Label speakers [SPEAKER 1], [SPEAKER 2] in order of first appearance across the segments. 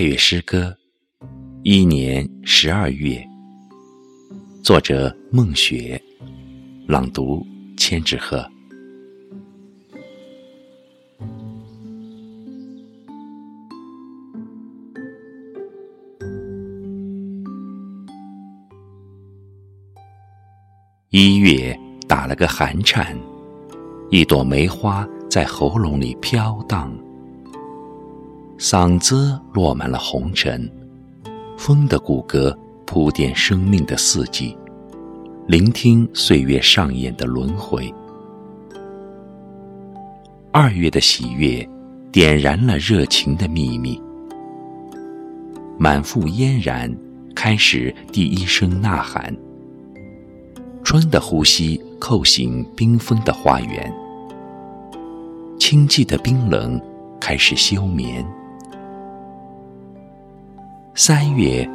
[SPEAKER 1] 配乐诗歌，一年十二月。作者：孟雪，朗读：千纸鹤。一月打了个寒颤，一朵梅花在喉咙里飘荡。嗓子落满了红尘，风的骨骼铺垫生命的四季，聆听岁月上演的轮回。二月的喜悦，点燃了热情的秘密，满腹嫣然，开始第一声呐喊。春的呼吸叩醒冰封的花园，清寂的冰冷开始休眠。三月，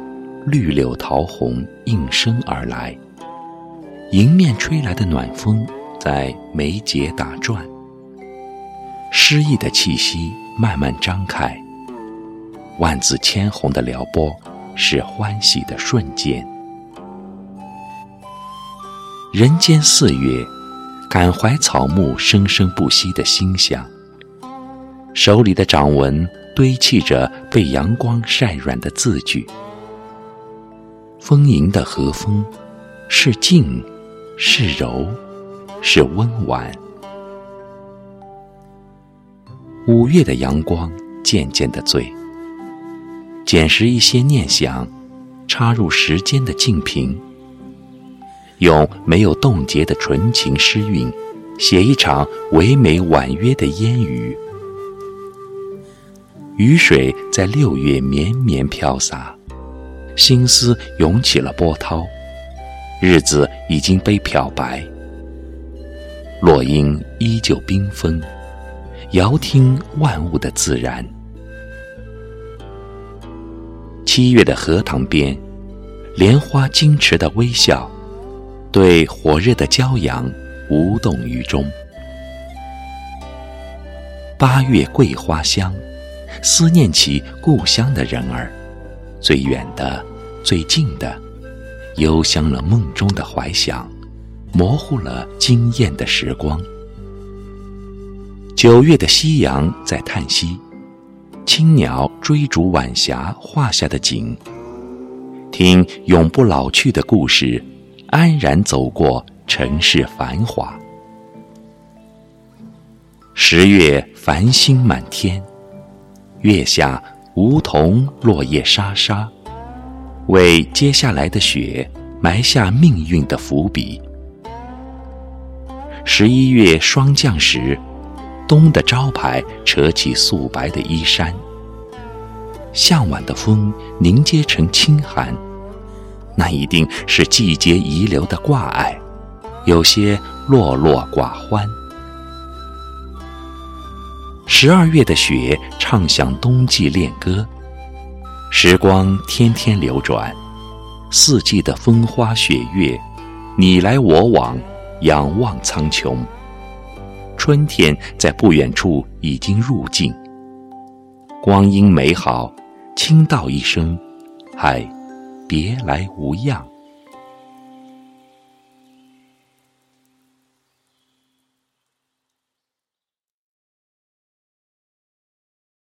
[SPEAKER 1] 绿柳桃红应声而来，迎面吹来的暖风在眉睫打转，诗意的气息慢慢张开。万紫千红的撩拨，是欢喜的瞬间。人间四月，感怀草木生生不息的馨香，手里的掌纹。堆砌着被阳光晒软的字句，丰盈的和风，是静，是柔，是温婉。五月的阳光渐渐的醉，捡拾一些念想，插入时间的静瓶，用没有冻结的纯情诗韵，写一场唯美婉约的烟雨。雨水在六月绵绵飘洒，心思涌起了波涛，日子已经被漂白，落英依旧缤纷，遥听万物的自然。七月的荷塘边，莲花矜持的微笑，对火热的骄阳无动于衷。八月桂花香。思念起故乡的人儿，最远的、最近的，幽香了梦中的怀想，模糊了惊艳的时光。九月的夕阳在叹息，青鸟追逐晚霞画下的景，听永不老去的故事，安然走过尘世繁华。十月繁星满天。月下梧桐落叶沙沙，为接下来的雪埋下命运的伏笔。十一月霜降时，冬的招牌扯起素白的衣衫，向晚的风凝结成清寒，那一定是季节遗留的挂碍，有些落落寡欢。十二月的雪唱响冬季恋歌，时光天天流转，四季的风花雪月，你来我往，仰望苍穹。春天在不远处已经入境，光阴美好，轻道一声，嗨，别来无恙。